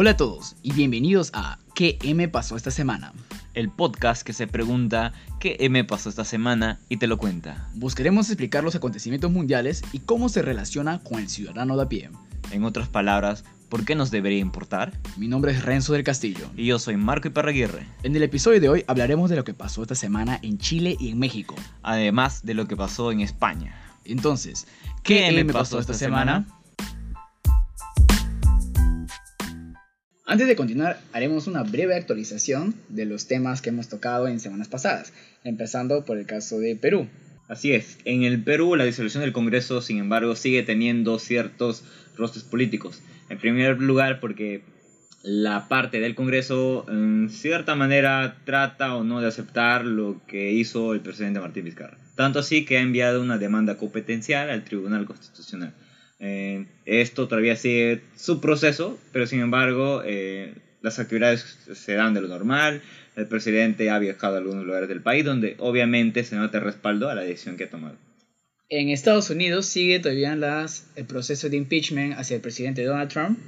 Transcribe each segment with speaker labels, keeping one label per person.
Speaker 1: Hola a todos y bienvenidos a ¿Qué me pasó esta semana?
Speaker 2: El podcast que se pregunta ¿Qué me pasó esta semana? y te lo cuenta.
Speaker 1: Buscaremos explicar los acontecimientos mundiales y cómo se relaciona con el ciudadano de a pie.
Speaker 2: En otras palabras, ¿por qué nos debería importar?
Speaker 1: Mi nombre es Renzo del Castillo.
Speaker 2: Y yo soy Marco Iparraguirre.
Speaker 1: En el episodio de hoy hablaremos de lo que pasó esta semana en Chile y en México.
Speaker 2: Además de lo que pasó en España.
Speaker 1: Entonces, ¿qué, me pasó esta semana? Antes de continuar, haremos una breve actualización de los temas que hemos tocado en semanas pasadas, empezando por el caso de Perú.
Speaker 2: Así es, en el Perú la disolución del Congreso, sin embargo, sigue teniendo ciertos rostros políticos. En primer lugar, porque la parte del Congreso, en cierta manera, trata o no de aceptar lo que hizo el presidente Martín Vizcarra. Tanto así que ha enviado una demanda competencial al Tribunal Constitucional. Eh, esto todavía sigue su proceso, pero sin embargo eh, las actividades se dan de lo normal. El presidente ha viajado a algunos lugares del país donde obviamente se nota respaldo a la decisión que ha tomado.
Speaker 1: En Estados Unidos sigue todavía el proceso de impeachment hacia el presidente Donald Trump.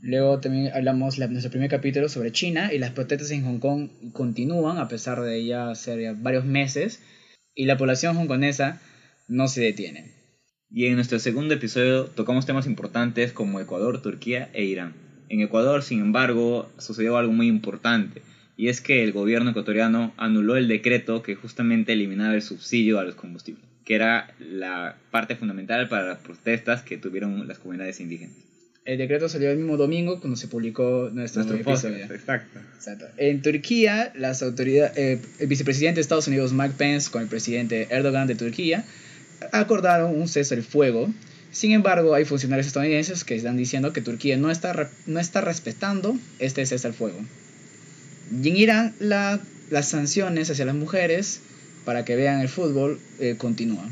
Speaker 1: Luego también hablamos en nuestro primer capítulo sobre China y las protestas en Hong Kong continúan a pesar de ya ser varios meses y la población hongkonesa no se detiene.
Speaker 2: Y en nuestro segundo episodio tocamos temas importantes como Ecuador, Turquía e Irán. En Ecuador, sin embargo, sucedió algo muy importante, y es que el gobierno ecuatoriano anuló el decreto que justamente eliminaba el subsidio a los combustibles, que era la parte fundamental para las protestas que tuvieron las comunidades indígenas.
Speaker 1: El decreto salió el mismo domingo cuando se publicó nuestro,
Speaker 2: Nuestro
Speaker 1: episodio.
Speaker 2: podcast, exacto.
Speaker 1: Exacto. En Turquía, las autoridades, eh, el vicepresidente de Estados Unidos, Mike Pence, con el presidente Erdogan de Turquía, acordaron un cese al fuego. Sin embargo, hay funcionarios estadounidenses que están diciendo que Turquía no está, no está respetando este cese al fuego. Y en Irán, la- las sanciones hacia las mujeres para que vean el fútbol eh, continúan.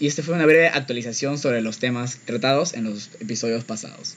Speaker 1: Y esta fue una breve actualización sobre los temas tratados en los episodios pasados.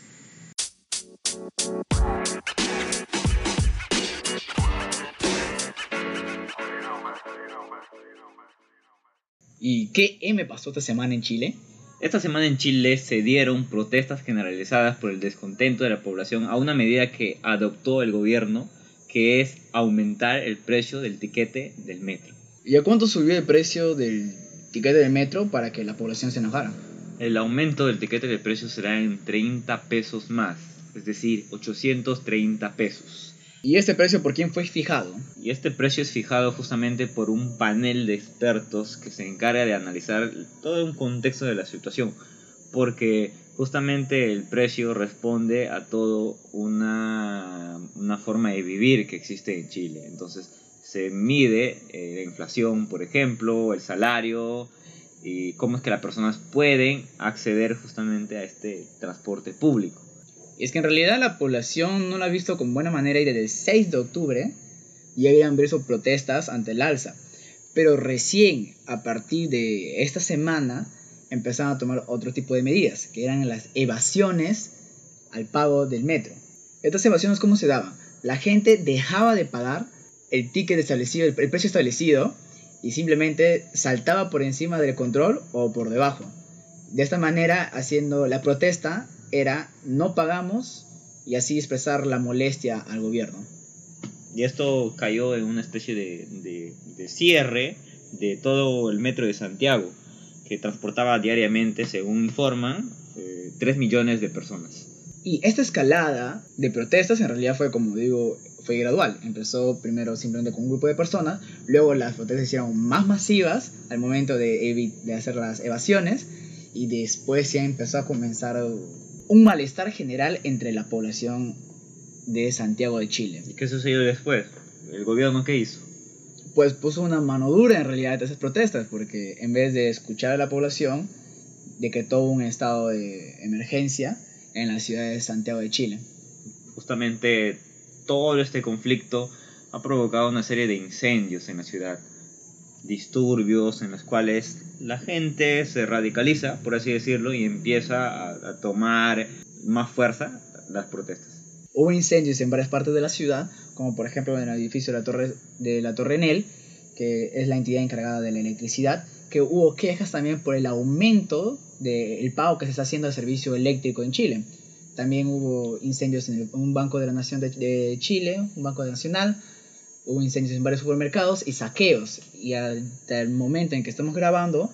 Speaker 1: ¿Y qué me pasó esta semana en Chile?
Speaker 2: Esta semana en Chile se dieron protestas generalizadas por el descontento de la población a una medida que adoptó el gobierno, que es aumentar el precio del tiquete del metro.
Speaker 1: ¿Y a cuánto subió el precio del tiquete del metro para que la población se enojara?
Speaker 2: El aumento del tiquete de precio será en 30 pesos más, es decir, 830 pesos.
Speaker 1: ¿Y este precio por quién fue fijado?
Speaker 2: Y este precio es fijado justamente por un panel de expertos que se encarga de analizar todo un contexto de la situación, porque justamente el precio responde a todo una, una forma de vivir que existe en Chile. Entonces se mide eh, la inflación, por ejemplo, el salario y cómo es que las personas pueden acceder justamente a este transporte público.
Speaker 1: Es que en realidad la población no lo ha visto con buena manera y desde el 6 de octubre ya habían visto protestas ante el alza. Pero recién a partir de esta semana empezaron a tomar otro tipo de medidas, que eran las evasiones al pago del metro. Estas evasiones, ¿cómo se daban? La gente dejaba de pagar el ticket establecido, el precio establecido, y simplemente saltaba por encima del control o por debajo. De esta manera, haciendo la protesta, era no pagamos y así expresar la molestia al gobierno.
Speaker 2: Y esto cayó en una especie de, de- de cierre de todo el metro de Santiago, que transportaba diariamente, según informan, eh, 3 millones de personas.
Speaker 1: Y esta escalada de protestas en realidad fue, como digo, fue gradual. Empezó primero simplemente con un grupo de personas, luego las protestas se hicieron más masivas al momento de hacer las evasiones y después ya empezó a comenzar un malestar general entre la población de Santiago de Chile.
Speaker 2: ¿Y qué sucedió después? ¿El gobierno qué hizo?
Speaker 1: pues puso una mano dura en realidad a esas protestas, porque en vez de escuchar a la población, decretó un estado de emergencia en la ciudad de Santiago de Chile.
Speaker 2: Justamente todo este conflicto ha provocado una serie de incendios en la ciudad, disturbios en los cuales la gente se radicaliza, por así decirlo, y empieza a, tomar más fuerza las protestas.
Speaker 1: Hubo incendios en varias partes de la ciudad, como por ejemplo en el edificio de la Torre, de la Torre Enel, que es la entidad encargada de la electricidad, que hubo quejas también por el aumento del pago que se está haciendo al servicio eléctrico en Chile. también hubo incendios en un banco de la Nación de, Chile, un banco nacional, hubo incendios en varios supermercados y saqueos. Y hasta el momento en que estamos grabando,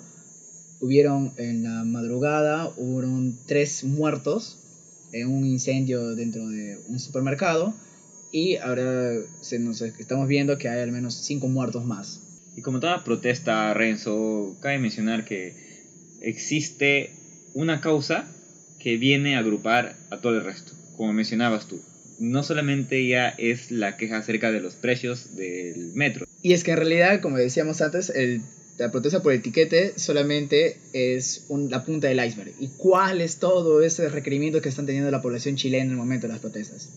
Speaker 1: hubieron en la madrugada, hubo tres muertos en un incendio dentro de un supermercado y ahora se nos, estamos viendo que hay al menos cinco muertos más.
Speaker 2: Y como toda protesta, Renzo, cabe mencionar que existe una causa que viene a agrupar a todo el resto, como mencionabas tú. No solamente ya es la queja acerca de los precios del metro.
Speaker 1: Y es que en realidad, como decíamos antes, el, la protesta por el etiquete solamente es la punta del iceberg. ¿Y cuál es todo ese requerimiento que están teniendo la población chilena en el momento de las protestas?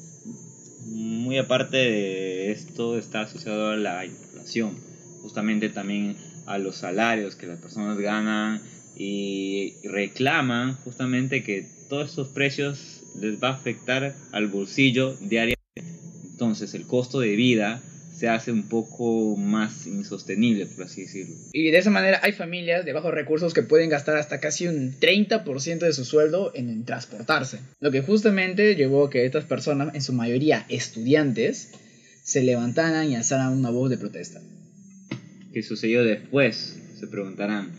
Speaker 2: Muy aparte de esto está asociado a la inflación, justamente también a los salarios que las personas ganan y reclaman justamente que todos estos precios les va a afectar al bolsillo diariamente. Entonces el costo de vida se hace un poco más insostenible, por así decirlo.
Speaker 1: Y de esa manera hay familias de bajos recursos que pueden gastar hasta casi un 30% de su sueldo en transportarse. Lo que justamente llevó a que estas personas, en su mayoría estudiantes, se levantaran y alzaran una voz de protesta.
Speaker 2: ¿Qué sucedió después? Se preguntarán.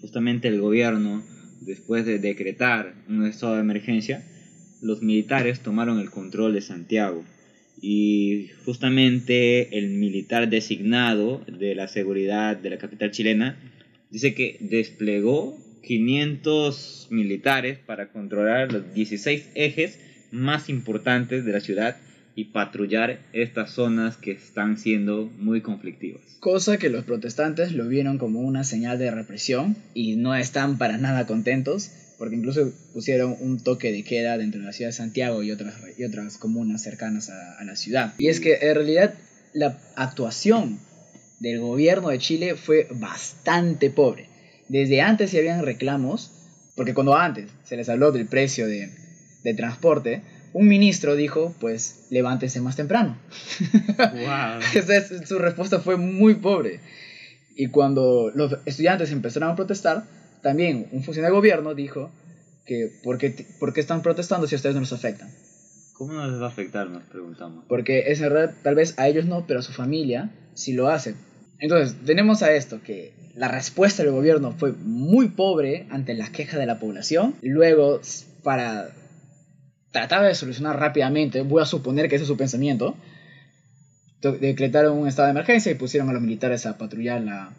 Speaker 2: Justamente el gobierno, después de decretar un estado de emergencia, los militares tomaron el control de Santiago y justamente el militar designado de la seguridad de la capital chilena dice que desplegó 500 militares para controlar los 16 ejes más importantes de la ciudad y patrullar estas zonas que están siendo muy conflictivas.
Speaker 1: Cosa que los protestantes lo vieron como una señal de represión y no están para nada contentos porque incluso pusieron un toque de queda dentro de la ciudad de Santiago y otras, y otras comunas cercanas a, la ciudad. Y es que en realidad la actuación del gobierno de Chile fue bastante pobre. Desde antes se habían reclamos, porque cuando antes se les habló del precio de, de transporte, un ministro dijo, pues levántense más temprano. Wow. su respuesta fue muy pobre. Y cuando los estudiantes empezaron a protestar, también un funcionario de gobierno dijo que ¿por qué, están protestando si a ustedes no les afectan?
Speaker 2: ¿Cómo no les va a afectar? Nos preguntamos.
Speaker 1: Porque es verdad, tal vez a ellos no, pero a su familia sí lo hace. Entonces, tenemos a esto, que la respuesta del gobierno fue muy pobre ante la queja de la población. Luego, para tratar de solucionar rápidamente, voy a suponer que ese es su pensamiento, decretaron un estado de emergencia y pusieron a los militares a patrullar la,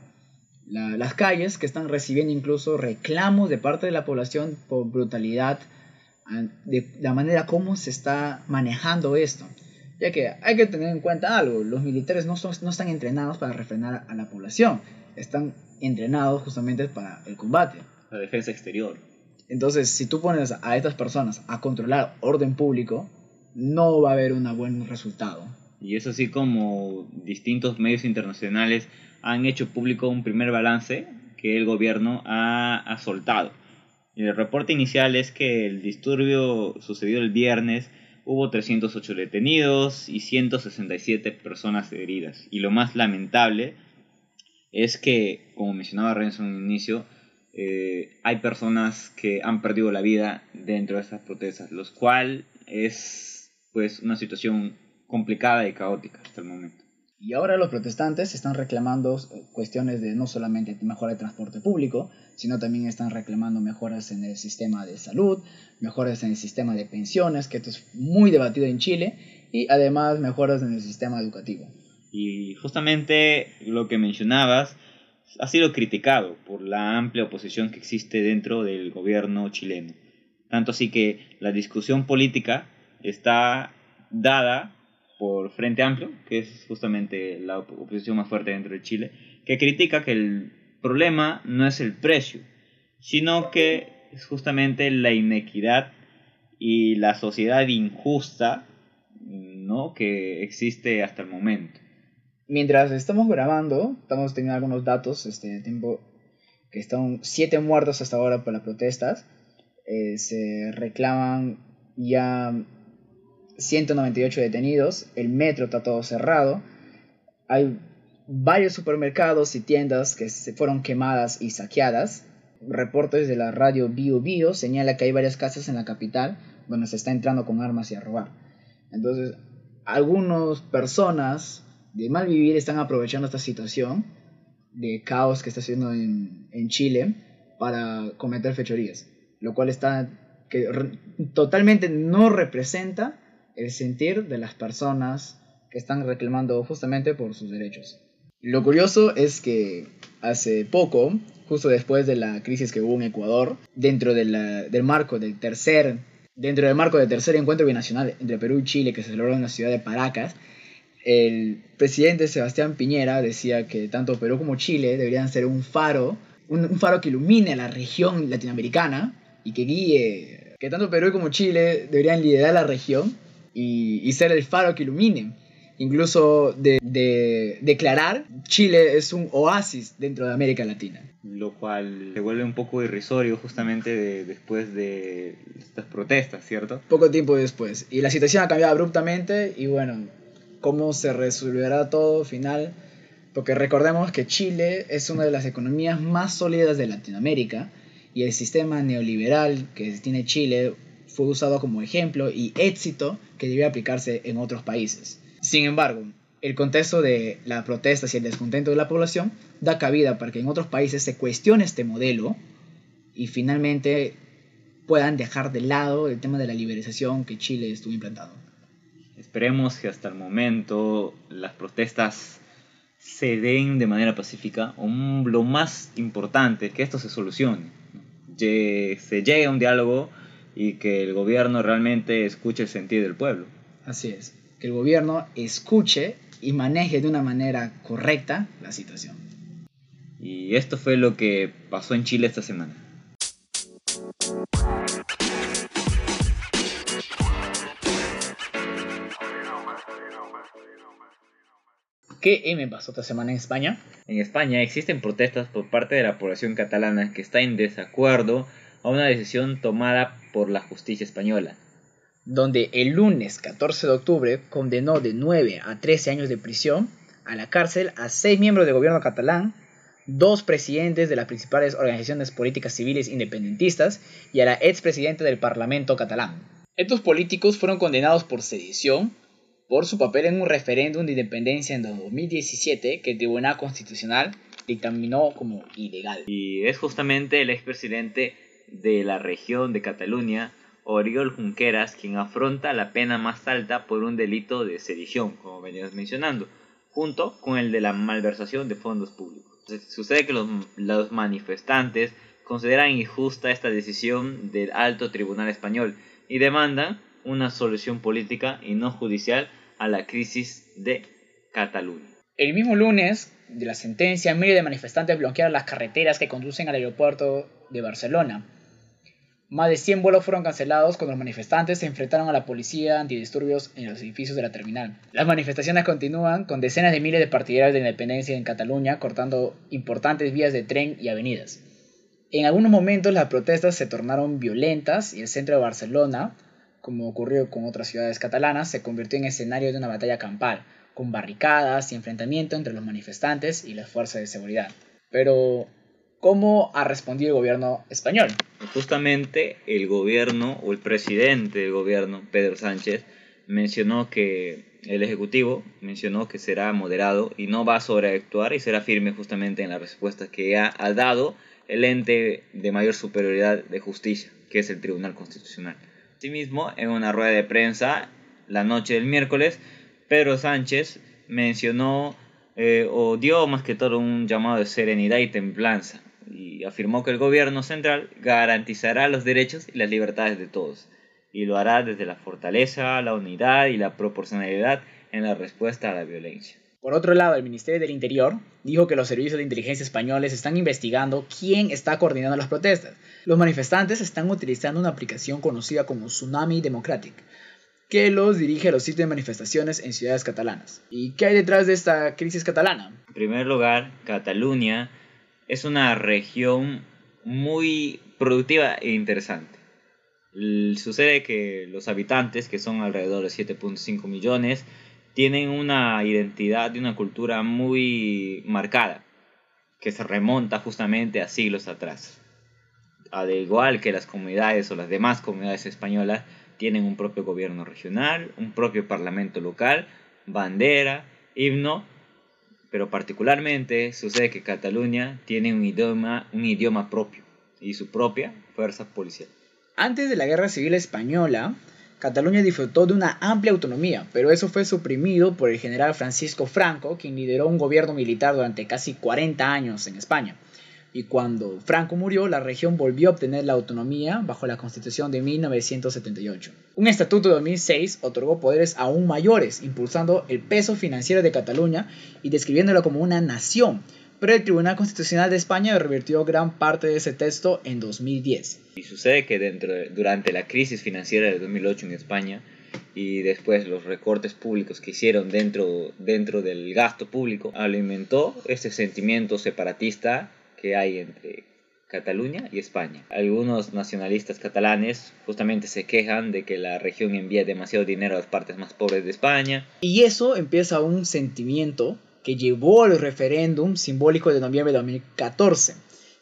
Speaker 1: las calles que están recibiendo incluso reclamos de parte de la población por brutalidad, de la manera como se está manejando esto. Ya que hay que tener en cuenta algo, los militares no, son, no están entrenados para refrenar a la población, están entrenados justamente para el combate.
Speaker 2: La defensa exterior.
Speaker 1: Entonces, si tú pones a estas personas a controlar orden público, no va a haber un buen resultado.
Speaker 2: Y es así como distintos medios internacionales han hecho público un primer balance que el gobierno ha, soltado. El reporte inicial es que el disturbio sucedió el viernes, hubo 308 detenidos y 167 personas heridas. Y lo más lamentable es que, como mencionaba Renzo en el inicio, eh, hay personas que han perdido la vida dentro de estas protestas, lo cual es pues una situación complicada y caótica hasta el momento.
Speaker 1: Y ahora los protestantes están reclamando eh, cuestiones de no solamente mejora de transporte público, sino también están reclamando mejoras en el sistema de salud, mejoras en el sistema de pensiones, que esto es muy debatido en Chile, y además mejoras en el sistema educativo.
Speaker 2: Y justamente lo que mencionabas ha sido criticado por la amplia oposición que existe dentro del gobierno chileno. Tanto así que la discusión política está dada por Frente Amplio, que es justamente la oposición más fuerte dentro de Chile, que critica que el problema no es el precio, sino que es justamente la inequidad y la sociedad injusta ¿no? que existe hasta el momento.
Speaker 1: Mientras estamos grabando, estamos teniendo algunos datos, este tiempo que están siete muertos hasta ahora por las protestas, eh, se reclaman ya 198 detenidos, el metro está todo cerrado, hay varios supermercados y tiendas que se fueron quemadas y saqueadas, reportes de la radio Bio Bio señala que hay varias casas en la capital donde se está entrando con armas y a robar. Entonces, algunas personas de mal vivir están aprovechando esta situación de caos que está haciendo en, en Chile para cometer fechorías, lo cual está que totalmente no representa el sentir de las personas que están reclamando justamente por sus derechos. Lo curioso es que hace poco, justo después de la crisis que hubo en Ecuador, dentro del marco del tercer dentro del marco del tercer encuentro binacional entre Perú y Chile que se celebró en la ciudad de Paracas, el presidente Sebastián Piñera decía que tanto Perú como Chile deberían ser un faro, un, faro que ilumine a la región latinoamericana y que guíe, que tanto Perú como Chile deberían liderar la región y, ser el faro que ilumine. Incluso de, de, declarar Chile es un oasis dentro de América Latina.
Speaker 2: Lo cual se vuelve un poco irrisorio justamente después de estas protestas, ¿cierto?
Speaker 1: Poco tiempo después. Y la situación ha cambiado abruptamente y bueno, cómo se resolverá todo al final, porque recordemos que Chile es una de las economías más sólidas de Latinoamérica y el sistema neoliberal que tiene Chile fue usado como ejemplo y éxito que debe aplicarse en otros países. Sin embargo, el contexto de las protestas y el descontento de la población da cabida para que en otros países se cuestione este modelo y finalmente puedan dejar de lado el tema de la liberalización que Chile estuvo implantando.
Speaker 2: Esperemos que hasta el momento las protestas se den de manera pacífica. O lo más importante, que esto se solucione. se llegue a un diálogo y que el gobierno realmente escuche el sentir del pueblo.
Speaker 1: Así es, que el gobierno escuche y maneje de una manera correcta la situación.
Speaker 2: Y esto fue lo que pasó en Chile esta semana.
Speaker 1: ¿Qué me pasó esta semana en España?
Speaker 2: En España existen protestas por parte de la población catalana que está en desacuerdo a una decisión tomada por la justicia española.
Speaker 1: Donde el lunes 14 de octubre condenó de 9 a 13 años de prisión a la cárcel a seis miembros del gobierno catalán, dos presidentes de las principales organizaciones políticas civiles independentistas y a la expresidenta del Parlamento catalán. Estos políticos fueron condenados por sedición, por su papel en un referéndum de independencia en 2017 que el Tribunal Constitucional dictaminó como ilegal.
Speaker 2: Y es justamente el expresidente de la región de Cataluña, Oriol Junqueras, quien afronta la pena más alta por un delito de sedición, como veníamos mencionando, junto con el de la malversación de fondos públicos. Sucede que los, los manifestantes consideran injusta esta decisión del alto tribunal español y demandan una solución política y no judicial a la crisis de Cataluña.
Speaker 1: El mismo lunes de la sentencia, miles de manifestantes bloquearon las carreteras que conducen al aeropuerto de Barcelona. Más de 100 vuelos fueron cancelados cuando los manifestantes se enfrentaron a la policía antidisturbios en los edificios de la terminal. Las manifestaciones continúan con decenas de miles de partidarios de independencia en Cataluña cortando importantes vías de tren y avenidas. En algunos momentos las protestas se tornaron violentas y el centro de Barcelona como ocurrió con otras ciudades catalanas, se convirtió en escenario de una batalla campal, con barricadas y enfrentamiento entre los manifestantes y las fuerzas de seguridad. Pero, ¿cómo ha respondido el gobierno español?
Speaker 2: Justamente el gobierno o el presidente del gobierno, Pedro Sánchez, mencionó que el Ejecutivo mencionó que será moderado y no va a sobreactuar y será firme justamente en la respuesta que ha, ha dado el ente de mayor superioridad de justicia, que es el Tribunal Constitucional. Asimismo, en una rueda de prensa la noche del miércoles, Pedro Sánchez mencionó eh, o dio más que todo un llamado de serenidad y templanza y afirmó que el gobierno central garantizará los derechos y las libertades de todos y lo hará desde la fortaleza, la unidad y la proporcionalidad en la respuesta a la violencia.
Speaker 1: Por otro lado, el Ministerio del Interior dijo que los servicios de inteligencia españoles están investigando quién está coordinando las protestas. Los manifestantes están utilizando una aplicación conocida como Tsunami Democratic, que los dirige a los sitios de manifestaciones en ciudades catalanas. ¿Y qué hay detrás de esta crisis catalana?
Speaker 2: En primer lugar, Cataluña es una región muy productiva e interesante. Sucede que los habitantes, que son alrededor de 7.5 millones, tienen una identidad y una cultura muy marcada, que se remonta justamente a siglos atrás. al igual que las comunidades o las demás comunidades españolas, tienen un propio gobierno regional, un propio parlamento local, bandera, himno, pero particularmente sucede que Cataluña tiene un idioma, un idioma propio y su propia fuerza policial.
Speaker 1: Antes de la Guerra Civil Española, Cataluña disfrutó de una amplia autonomía, pero eso fue suprimido por el general Francisco Franco, quien lideró un gobierno militar durante casi 40 años en España y cuando Franco murió, la región volvió a obtener la autonomía bajo la Constitución de 1978. Un estatuto de 2006 otorgó poderes aún mayores, impulsando el peso financiero de Cataluña y describiéndolo como una nación, pero el Tribunal Constitucional de España revirtió gran parte de ese texto en 2010.
Speaker 2: Y sucede que durante la crisis financiera de 2008 en España, y después los recortes públicos que hicieron dentro, dentro del gasto público, alimentó ese sentimiento separatista que hay entre Cataluña y España. Algunos nacionalistas catalanes justamente se quejan de que la región envía demasiado dinero a las partes más pobres de España.
Speaker 1: Y eso empieza un sentimiento que llevó al referéndum simbólico de noviembre de 2014,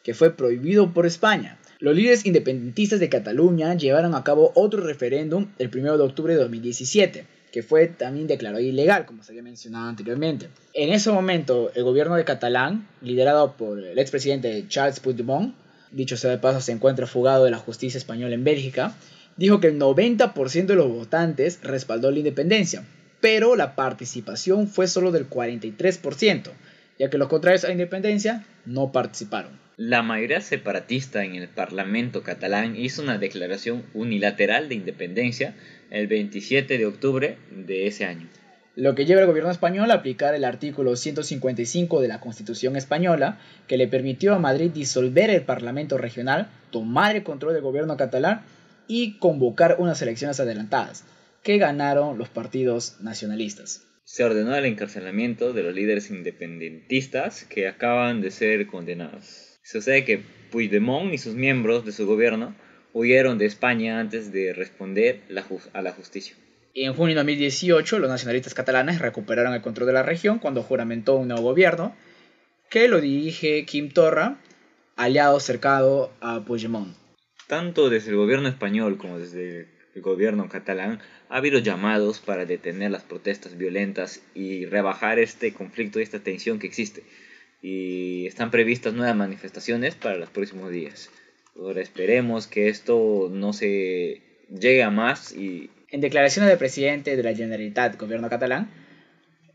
Speaker 1: que fue prohibido por España. Los líderes independentistas de Cataluña llevaron a cabo otro referéndum el 1 de octubre de 2017 que fue también declarado ilegal, como se había mencionado anteriormente. En ese momento, el gobierno de Catalán, liderado por el expresidente Charles Puigdemont, dicho sea de paso, se encuentra fugado de la justicia española en Bélgica, dijo que el 90% de los votantes respaldó la independencia, pero la participación fue solo del 43%, ya que los contrarios a la independencia no participaron.
Speaker 2: La mayoría separatista en el Parlamento catalán hizo una declaración unilateral de independencia el 27 de octubre de ese año.
Speaker 1: Lo que lleva al gobierno español a aplicar el artículo 155 de la Constitución española, que le permitió a Madrid disolver el Parlamento regional, tomar el control del gobierno catalán y convocar unas elecciones adelantadas, que ganaron los partidos nacionalistas.
Speaker 2: Se ordenó el encarcelamiento de los líderes independentistas que acaban de ser condenados. Sucede que Puigdemont y sus miembros de su gobierno huyeron de España antes de responder a la justicia.
Speaker 1: En junio de 2018, los nacionalistas catalanes recuperaron el control de la región cuando juramentó un nuevo gobierno que lo dirige Kim Torra, aliado cercado a Puigdemont.
Speaker 2: Tanto desde el gobierno español como desde el gobierno catalán ha habido llamados para detener las protestas violentas y rebajar este conflicto y esta tensión que existe. Y están previstas nuevas manifestaciones para los próximos días. Ahora esperemos que esto no se llegue a más y...
Speaker 1: En declaraciones del presidente de la Generalitat, gobierno catalán,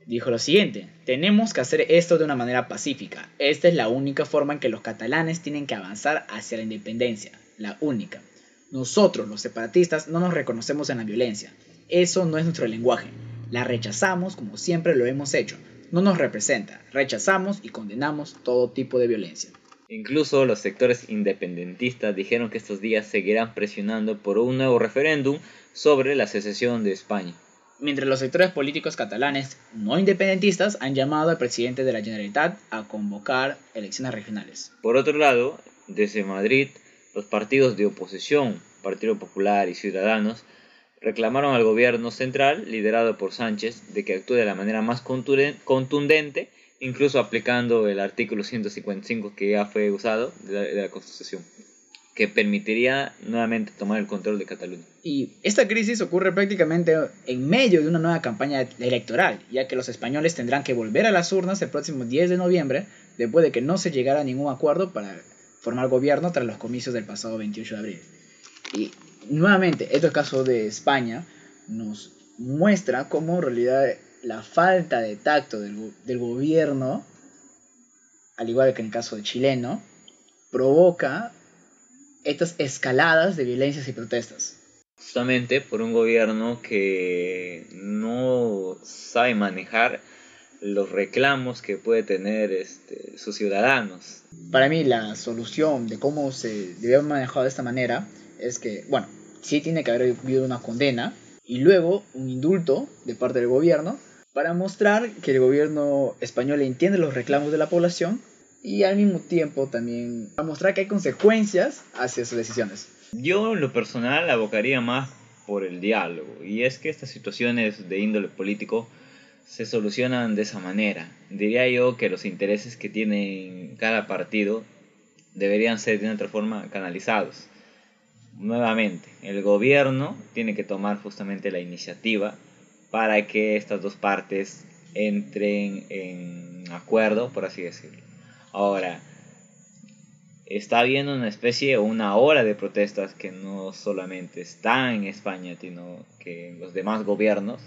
Speaker 1: dijo lo siguiente, tenemos que hacer esto de una manera pacífica. Esta es la única forma en que los catalanes tienen que avanzar hacia la independencia, la única. Nosotros, los separatistas, no nos reconocemos en la violencia. Eso no es nuestro lenguaje. La rechazamos como siempre lo hemos hecho. No nos representa. Rechazamos y condenamos todo tipo de violencia.
Speaker 2: Incluso los sectores independentistas dijeron que estos días seguirán presionando por un nuevo referéndum sobre la secesión de España.
Speaker 1: Mientras los sectores políticos catalanes no independentistas han llamado al presidente de la Generalitat a convocar elecciones regionales.
Speaker 2: Por otro lado, desde Madrid, los partidos de oposición, Partido Popular y Ciudadanos, reclamaron al gobierno central, liderado por Sánchez, de que actúe de la manera más contundente incluso aplicando el artículo 155 que ya fue usado de la, Constitución, que permitiría nuevamente tomar el control de Cataluña.
Speaker 1: Y esta crisis ocurre prácticamente en medio de una nueva campaña electoral, ya que los españoles tendrán que volver a las urnas el próximo 10 de noviembre, después de que no se llegara a ningún acuerdo para formar gobierno tras los comicios del pasado 28 de abril. Y nuevamente, este caso de España nos muestra cómo en realidad la falta de tacto del, gobierno, al igual que en el caso de chileno, provoca estas escaladas de violencias y protestas.
Speaker 2: Justamente por un gobierno que no sabe manejar los reclamos que puede tener este, sus ciudadanos.
Speaker 1: Para mí la solución de cómo se debe haber manejado de esta manera es que, bueno, sí tiene que haber habido una condena y luego un indulto de parte del gobierno para mostrar que el gobierno español entiende los reclamos de la población y al mismo tiempo también para mostrar que hay consecuencias hacia sus decisiones.
Speaker 2: Yo en lo personal abocaría más por el diálogo y es que estas situaciones de índole político se solucionan de esa manera. Diría yo que los intereses que tiene cada partido deberían ser de otra forma canalizados. Nuevamente, el gobierno tiene que tomar justamente la iniciativa para que estas dos partes entren en acuerdo, por así decirlo. Ahora, está habiendo una especie o una ola de protestas que no solamente está en España, sino que en los demás gobiernos,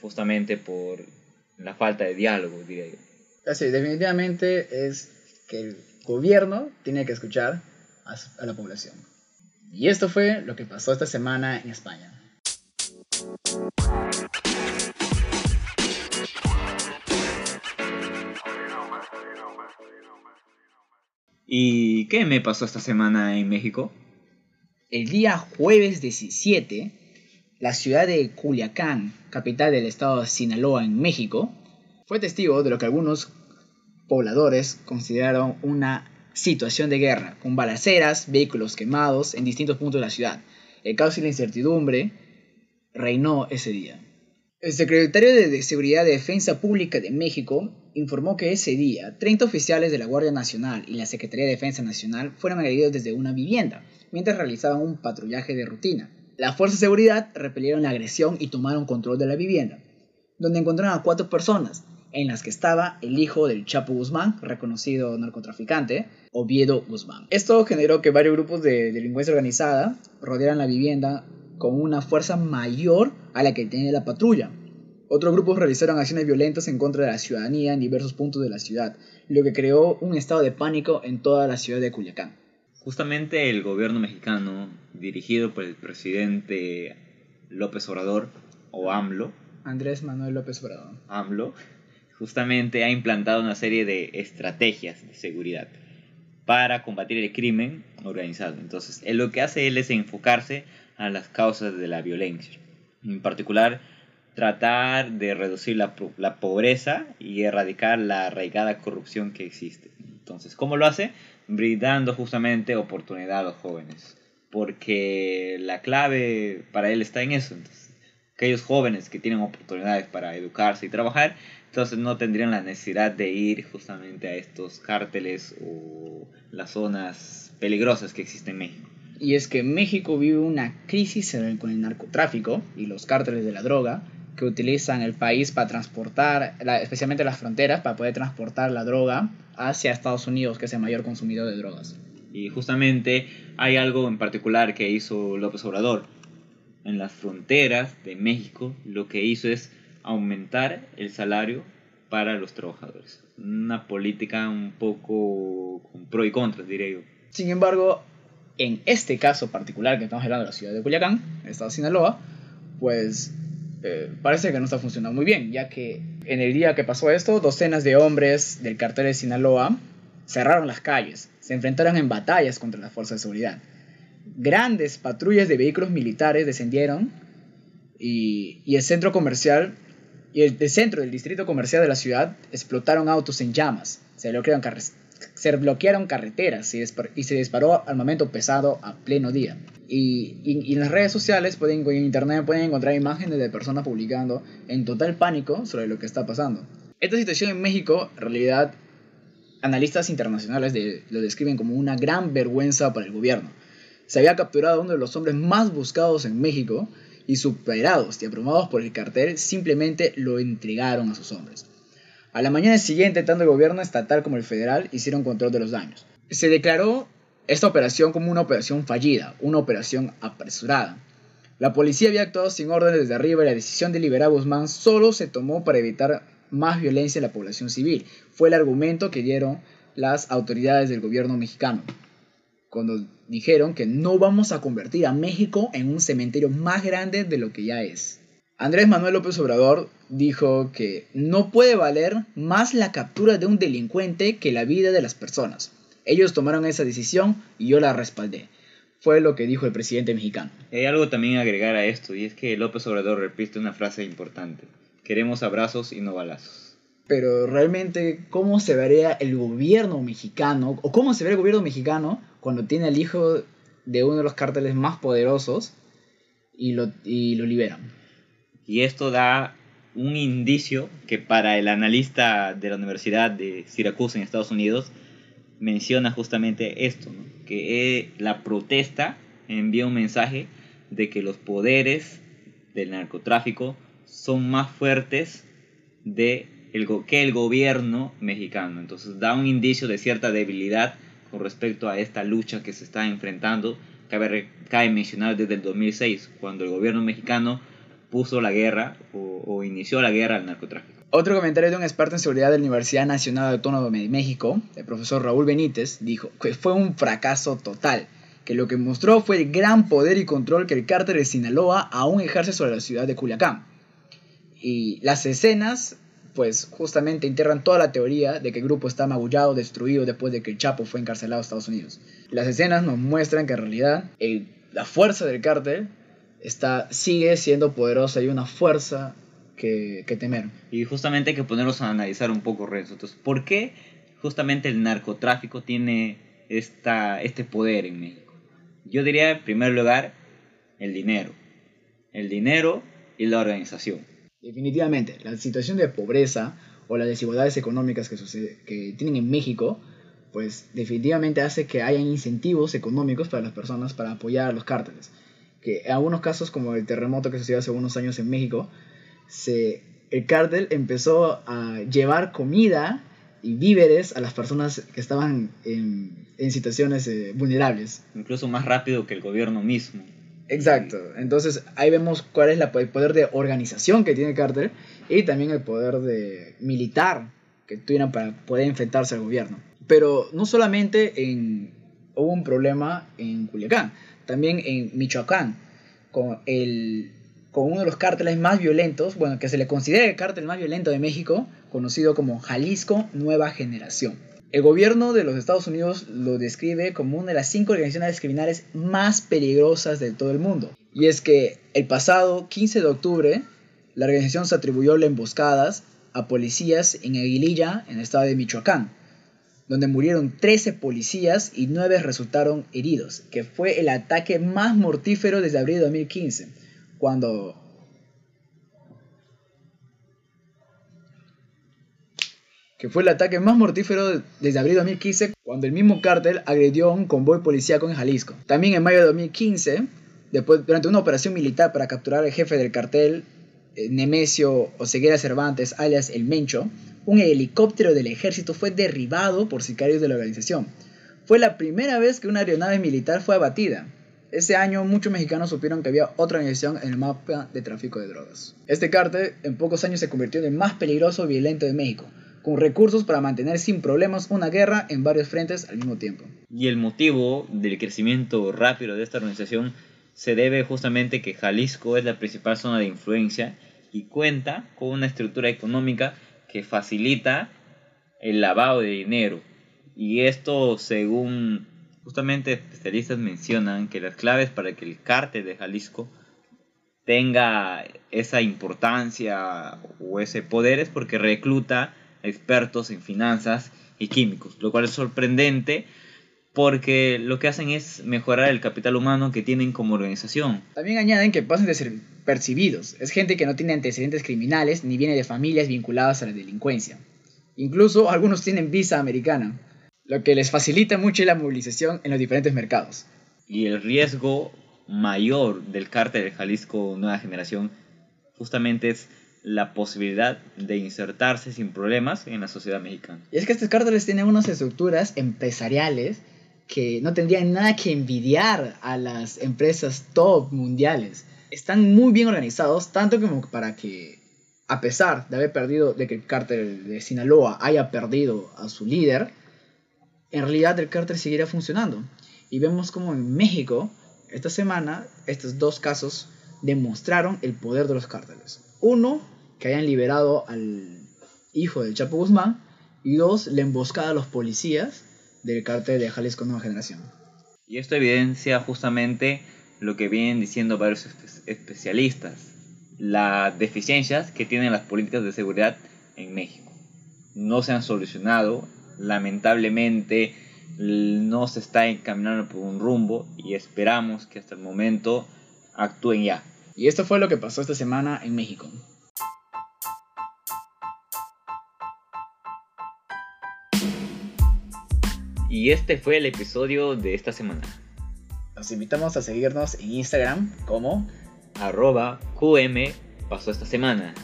Speaker 2: justamente por la falta de diálogo, diría yo.
Speaker 1: Así, definitivamente es que el gobierno tiene que escuchar a, la población. Y esto fue lo que pasó esta semana en España.
Speaker 2: ¿Y qué me pasó esta semana en México?
Speaker 1: El día jueves 17, la ciudad de Culiacán, capital del estado de Sinaloa en México, fue testigo de lo que algunos pobladores consideraron una situación de guerra, con balaceras, vehículos quemados en distintos puntos de la ciudad. El caos y la incertidumbre reinó ese día. El secretario de Seguridad y Defensa Pública de México informó que ese día 30 oficiales de la Guardia Nacional y la Secretaría de Defensa Nacional fueron agredidos desde una vivienda mientras realizaban un patrullaje de rutina. Las fuerzas de seguridad repelieron la agresión y tomaron control de la vivienda, donde encontraron a cuatro personas, en las que estaba el hijo del Chapo Guzmán, reconocido narcotraficante, Oviedo Guzmán. Esto generó que varios grupos de delincuencia organizada rodearan la vivienda con una fuerza mayor a la que tenía la patrulla. Otros grupos realizaron acciones violentas en contra de la ciudadanía en diversos puntos de la ciudad, lo que creó un estado de pánico en toda la ciudad de Culiacán.
Speaker 2: Justamente el gobierno mexicano, dirigido por el presidente López Obrador, o AMLO,
Speaker 1: Andrés Manuel López Obrador,
Speaker 2: AMLO, justamente ha implantado una serie de estrategias de seguridad para combatir el crimen organizado. Entonces, lo que hace él es enfocarse a las causas de la violencia. En particular, tratar de reducir la, la pobreza y erradicar la arraigada corrupción que existe. Entonces, ¿cómo lo hace? Brindando justamente oportunidad a los jóvenes. Porque la clave para él está en eso. aquellos jóvenes que tienen oportunidades para educarse y trabajar, entonces no tendrían la necesidad de ir justamente a estos cárteles o las zonas peligrosas que existen en México
Speaker 1: y es que México vive una crisis con el narcotráfico y los cárteles de la droga que utilizan el país para transportar, especialmente las fronteras, para poder transportar la droga hacia Estados Unidos, que es el mayor consumidor de drogas.
Speaker 2: Y justamente hay algo en particular que hizo López Obrador. En las fronteras de México lo que hizo es aumentar el salario para los trabajadores. Una política un poco con pro y contra, diría yo.
Speaker 1: Sin embargo, en este caso particular que estamos hablando de la ciudad de Culiacán, estado de Sinaloa, pues eh, parece que no está funcionando muy bien, ya que en el día que pasó esto, docenas de hombres del cartel de Sinaloa cerraron las calles, se enfrentaron en batallas contra las fuerzas de seguridad. Grandes patrullas de vehículos militares descendieron y, el centro comercial y el, centro del distrito comercial de la ciudad explotaron autos en llamas, se bloquearon carreteras se bloquearon carreteras y, se disparó armamento pesado a pleno día. Y, en las redes sociales, pueden, en internet, pueden encontrar imágenes de personas publicando en total pánico sobre lo que está pasando. Esta situación en México, en realidad, analistas internacionales lo describen como una gran vergüenza para el gobierno. Se había capturado uno de los hombres más buscados en México y superados y abrumados por el cartel, simplemente lo entregaron a sus hombres. A la mañana siguiente, tanto el gobierno estatal como el federal hicieron control de los daños. Se declaró esta operación como una operación fallida, una operación apresurada. La policía había actuado sin órdenes desde arriba y la decisión de liberar a Guzmán solo se tomó para evitar más violencia en la población civil. Fue el argumento que dieron las autoridades del gobierno mexicano cuando dijeron que no vamos a convertir a México en un cementerio más grande de lo que ya es. Andrés Manuel López Obrador dijo que no puede valer más la captura de un delincuente que la vida de las personas. Ellos tomaron esa decisión y yo la respaldé. Fue lo que dijo el presidente mexicano.
Speaker 2: Hay algo también agregar a esto, y es que López Obrador repite una frase importante. Queremos abrazos y no balazos.
Speaker 1: Pero realmente, ¿cómo se vería el gobierno mexicano, o cómo se ve el gobierno mexicano cuando tiene al hijo de uno de los cárteles más poderosos y lo, y lo liberan?
Speaker 2: Y esto da un indicio que para el analista de la Universidad de Syracuse en Estados Unidos menciona justamente esto, que eh, la protesta envía un mensaje de que los poderes del narcotráfico son más fuertes de el, que el gobierno mexicano. Entonces da un indicio de cierta debilidad con respecto a esta lucha que se está enfrentando. Cabe, cabe mencionar desde el 2006, cuando el gobierno mexicano puso la guerra o, inició la guerra al narcotráfico.
Speaker 1: Otro comentario de un experto en seguridad de la Universidad Nacional Autónoma de México, el profesor Raúl Benítez, dijo que fue un fracaso total, que lo que mostró fue el gran poder y control que el cártel de Sinaloa aún ejerce sobre la ciudad de Culiacán. Y las escenas, pues justamente enterran toda la teoría de que el grupo está magullado, destruido después de que el Chapo fue encarcelado en Estados Unidos. Las escenas nos muestran que en realidad la fuerza del cártel está, sigue siendo poderosa y una fuerza que, temer.
Speaker 2: Y justamente hay que ponernos a analizar un poco, Renzo. Entonces, ¿por qué justamente el narcotráfico tiene esta, este poder en México? Yo diría, en primer lugar, el dinero. El dinero y la organización.
Speaker 1: Definitivamente, la situación de pobreza o las desigualdades económicas que, sucede, que tienen en México, pues definitivamente hace que hayan incentivos económicos para las personas para apoyar a los cárteles. Que en algunos casos, como el terremoto que sucedió hace unos años en México, se, el cártel empezó a llevar comida y víveres a las personas que estaban en, situaciones eh, vulnerables.
Speaker 2: Incluso más rápido que el gobierno mismo.
Speaker 1: Exacto. Entonces ahí vemos cuál es la, el poder de organización que tiene el cártel y también el poder de militar que tuvieran para poder enfrentarse al gobierno. Pero no solamente en, hubo un problema en Culiacán, también en Michoacán, con el con uno de los cárteles más violentos, bueno, que se le considera el cártel más violento de México, conocido como Jalisco Nueva Generación. El gobierno de los Estados Unidos lo describe como una de las cinco organizaciones criminales más peligrosas de todo el mundo. Y es que el pasado 15 de octubre, la organización se atribuyó las emboscadas a policías en Aguililla, en el estado de Michoacán, donde murieron 13 policías y 9 resultaron heridos, que fue el ataque más mortífero desde abril de 2015 cuando que fue el ataque más mortífero desde abril de 2015, cuando el mismo cártel agredió a un convoy policíaco en Jalisco. También en mayo de 2015, después, durante una operación militar para capturar al jefe del cartel, eh, Nemesio Oseguera Cervantes, alias El Mencho, un helicóptero del ejército fue derribado por sicarios de la organización. Fue la primera vez que una aeronave militar fue abatida. Ese año muchos mexicanos supieron que había otra organización en el mapa de tráfico de drogas. Este cártel en pocos años se convirtió en el más peligroso y violento de México, con recursos para mantener sin problemas una guerra en varios frentes al mismo tiempo.
Speaker 2: Y el motivo del crecimiento rápido de esta organización se debe justamente que Jalisco es la principal zona de influencia y cuenta con una estructura económica que facilita el lavado de dinero. Y esto según Justamente especialistas mencionan que las claves para que el cártel de Jalisco tenga esa importancia o ese poder es porque recluta expertos en finanzas y químicos, lo cual es sorprendente porque lo que hacen es mejorar el capital humano que tienen como organización.
Speaker 1: También añaden que pasan de ser percibidos, es gente que no tiene antecedentes criminales ni viene de familias vinculadas a la delincuencia. Incluso algunos tienen visa americana lo que les facilita mucho la movilización en los diferentes mercados.
Speaker 2: Y el riesgo mayor del cártel de Jalisco Nueva Generación justamente es la posibilidad de insertarse sin problemas en la sociedad mexicana.
Speaker 1: Y es que estos cárteles tienen unas estructuras empresariales que no tendrían nada que envidiar a las empresas top mundiales. Están muy bien organizados, tanto como para que, a pesar de haber perdido, de que el cártel de Sinaloa haya perdido a su líder, en realidad el cártel seguirá funcionando. Y vemos como en México, esta semana, estos dos casos demostraron el poder de los cárteles. Uno, que hayan liberado al hijo del Chapo Guzmán. Y dos, la emboscada a los policías del cártel de Jalisco Nueva Generación.
Speaker 2: Y esto evidencia justamente lo que vienen diciendo varios especialistas, las deficiencias que tienen las políticas de seguridad en México. No se han solucionado lamentablemente no se está encaminando por un rumbo y esperamos que hasta el momento actúen ya.
Speaker 1: Y esto fue lo que pasó esta semana en México.
Speaker 2: Y este fue el episodio de esta semana.
Speaker 1: Los invitamos a seguirnos en Instagram como
Speaker 2: Arroba QM pasó esta semana.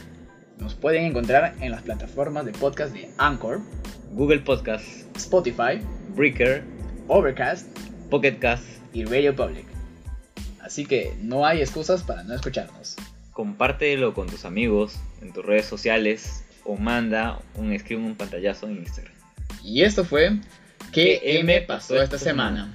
Speaker 1: nos pueden encontrar en las plataformas de podcast de Anchor,
Speaker 2: Google Podcast,
Speaker 1: Spotify,
Speaker 2: Breaker,
Speaker 1: Overcast
Speaker 2: Pocket Cast.
Speaker 1: y Radio Public. Así que no hay excusas para no escucharnos.
Speaker 2: Compártelo con tus amigos en tus redes sociales o manda un escribe un pantallazo en Instagram.
Speaker 1: Y esto fue ¿Qué
Speaker 2: ¿Qué
Speaker 1: M pasó esta semana?